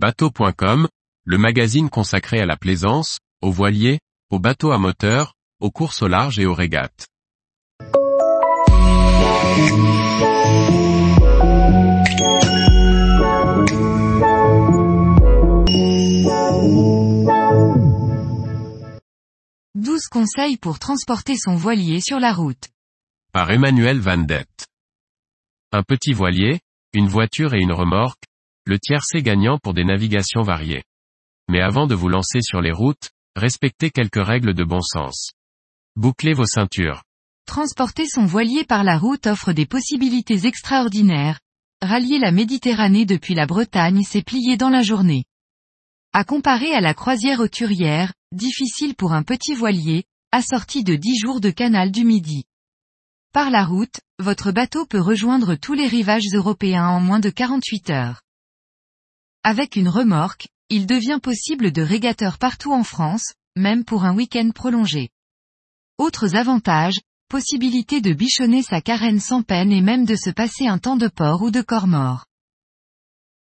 Bateau.com, le magazine consacré à la plaisance, aux voiliers, aux bateaux à moteur, aux courses au large et aux régates. Douze conseils pour transporter son voilier sur la route. Par Emmanuel Van Dett. Un petit voilier, une voiture et une remorque, le tiercé gagnant pour des navigations variées. Mais avant de vous lancer sur les routes, respectez quelques règles de bon sens. Bouclez vos ceintures. Transporter son voilier par la route offre des possibilités extraordinaires. Rallier la Méditerranée depuis la Bretagne s'est plié dans la journée. À comparer à la croisière auturière, difficile pour un petit voilier, assorti de 10 jours de canal du Midi. Par la route, votre bateau peut rejoindre tous les rivages européens en moins de 48 heures. Avec une remorque, il devient possible de régateur partout en France, même pour un week-end prolongé. Autres avantages, possibilité de bichonner sa carène sans peine et même de se passer un temps de port ou de corps mort.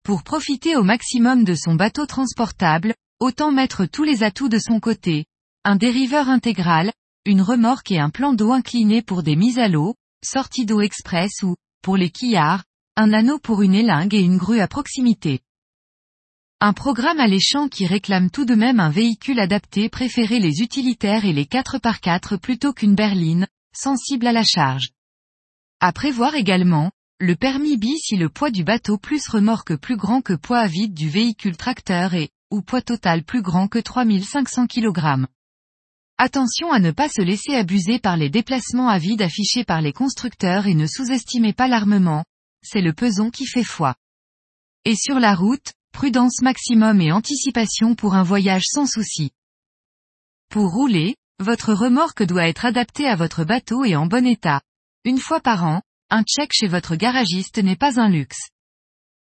Pour profiter au maximum de son bateau transportable, autant mettre tous les atouts de son côté. Un dériveur intégral, une remorque et un plan d'eau incliné pour des mises à l'eau, sortie d'eau express ou, pour les quillards, un anneau pour une élingue et une grue à proximité. Un programme alléchant qui réclame tout de même un véhicule adapté préféré les utilitaires et les 4x4 plutôt qu'une berline, sensible à la charge. À prévoir également, le permis B si le poids du bateau plus remorque plus grand que poids à vide du véhicule tracteur et, ou poids total plus grand que 3500 kg. Attention à ne pas se laisser abuser par les déplacements à vide affichés par les constructeurs et ne sous-estimez pas l'armement, c'est le peson qui fait foi. Et sur la route, prudence maximum et anticipation pour un voyage sans souci. Pour rouler, votre remorque doit être adaptée à votre bateau et en bon état. Une fois par an, un check chez votre garagiste n'est pas un luxe.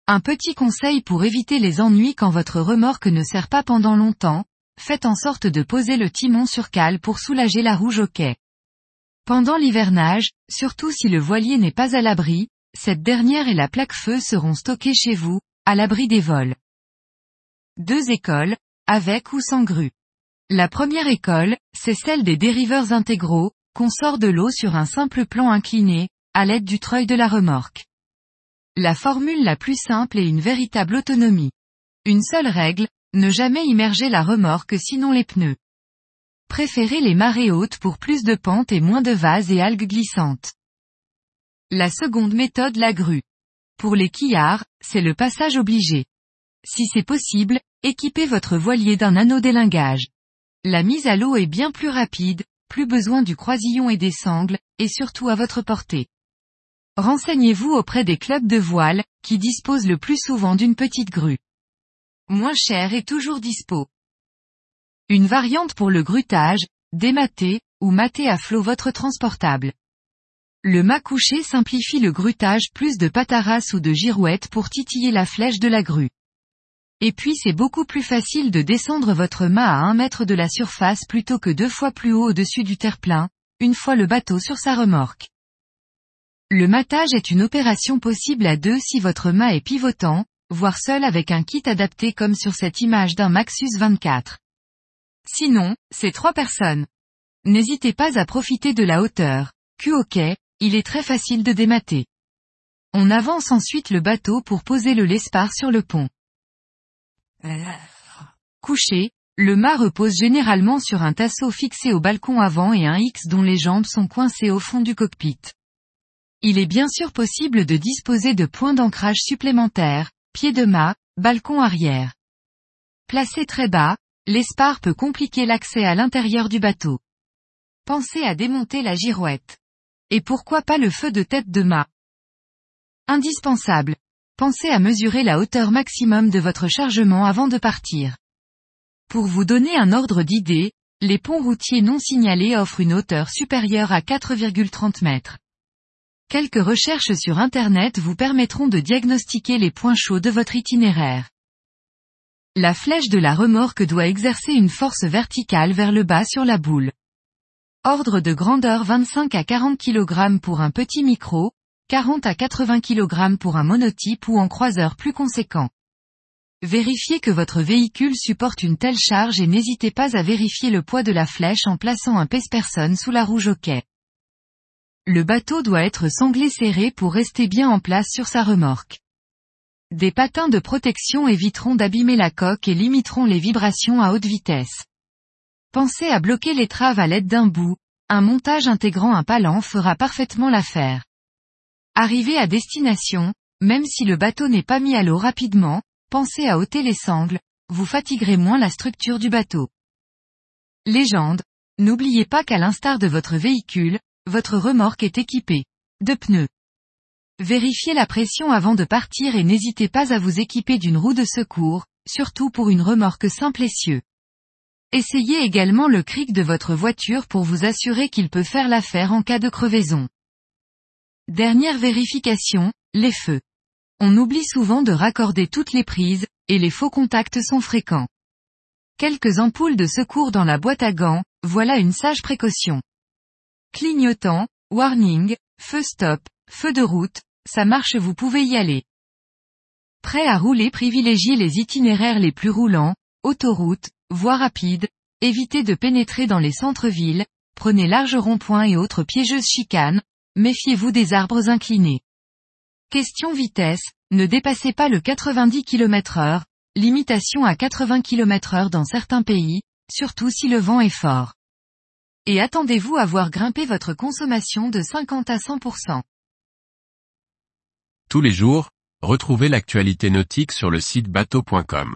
Un petit conseil pour éviter les ennuis quand votre remorque ne sert pas pendant longtemps, faites en sorte de poser le timon sur cale pour soulager la rouge au quai. Pendant l'hivernage, surtout si le voilier n'est pas à l'abri, cette dernière et la plaque feu seront stockées chez vous, à l'abri des vols. Deux écoles, avec ou sans grue. La première école, c'est celle des dériveurs intégraux, qu'on sort de l'eau sur un simple plan incliné, à l'aide du treuil de la remorque. La formule la plus simple est une véritable autonomie. Une seule règle, ne jamais immerger la remorque sinon les pneus. Préférez les marées hautes pour plus de pente et moins de vases et algues glissantes. La seconde méthode la grue. Pour les quillards, c'est le passage obligé. Si c'est possible, équipez votre voilier d'un anneau d'élingage. La mise à l'eau est bien plus rapide, plus besoin du croisillon et des sangles, et surtout à votre portée. Renseignez-vous auprès des clubs de voile, qui disposent le plus souvent d'une petite grue. Moins cher et toujours dispo. Une variante pour le grutage, démater, ou mater à flot votre transportable. Le mât couché simplifie le grutage plus de pataras ou de girouettes pour titiller la flèche de la grue. Et puis c'est beaucoup plus facile de descendre votre mât à un mètre de la surface plutôt que deux fois plus haut au-dessus du terre-plein, une fois le bateau sur sa remorque. Le matage est une opération possible à deux si votre mât est pivotant, voire seul avec un kit adapté comme sur cette image d'un Maxus 24. Sinon, c'est trois personnes. N'hésitez pas à profiter de la hauteur. Cul il est très facile de démater. On avance ensuite le bateau pour poser le lespar sur le pont. Couché, le mât repose généralement sur un tasseau fixé au balcon avant et un X dont les jambes sont coincées au fond du cockpit. Il est bien sûr possible de disposer de points d'ancrage supplémentaires, pied de mât, balcon arrière. Placé très bas, l'espar peut compliquer l'accès à l'intérieur du bateau. Pensez à démonter la girouette. Et pourquoi pas le feu de tête de mât Indispensable. Pensez à mesurer la hauteur maximum de votre chargement avant de partir. Pour vous donner un ordre d'idée, les ponts routiers non signalés offrent une hauteur supérieure à 4,30 mètres. Quelques recherches sur Internet vous permettront de diagnostiquer les points chauds de votre itinéraire. La flèche de la remorque doit exercer une force verticale vers le bas sur la boule. Ordre de grandeur 25 à 40 kg pour un petit micro, 40 à 80 kg pour un monotype ou en croiseur plus conséquent. Vérifiez que votre véhicule supporte une telle charge et n'hésitez pas à vérifier le poids de la flèche en plaçant un pèse-personne sous la rouge au quai. Le bateau doit être sanglé serré pour rester bien en place sur sa remorque. Des patins de protection éviteront d'abîmer la coque et limiteront les vibrations à haute vitesse. Pensez à bloquer l'étrave à l'aide d'un bout, un montage intégrant un palan fera parfaitement l'affaire. Arrivé à destination, même si le bateau n'est pas mis à l'eau rapidement, pensez à ôter les sangles, vous fatiguerez moins la structure du bateau. Légende. N'oubliez pas qu'à l'instar de votre véhicule, votre remorque est équipée de pneus. Vérifiez la pression avant de partir et n'hésitez pas à vous équiper d'une roue de secours, surtout pour une remorque simple essieu. Essayez également le cric de votre voiture pour vous assurer qu'il peut faire l'affaire en cas de crevaison. Dernière vérification, les feux. On oublie souvent de raccorder toutes les prises, et les faux contacts sont fréquents. Quelques ampoules de secours dans la boîte à gants, voilà une sage précaution. Clignotant, warning, feu stop, feu de route, ça marche vous pouvez y aller. Prêt à rouler privilégiez les itinéraires les plus roulants, autoroutes, voies rapides, évitez de pénétrer dans les centres-villes, prenez large ronds-points et autres piégeuses chicanes, méfiez-vous des arbres inclinés. Question vitesse, ne dépassez pas le 90 km heure, limitation à 80 km heure dans certains pays, surtout si le vent est fort. Et attendez-vous à voir grimper votre consommation de 50 à 100%. Tous les jours, retrouvez l'actualité nautique sur le site bateau.com.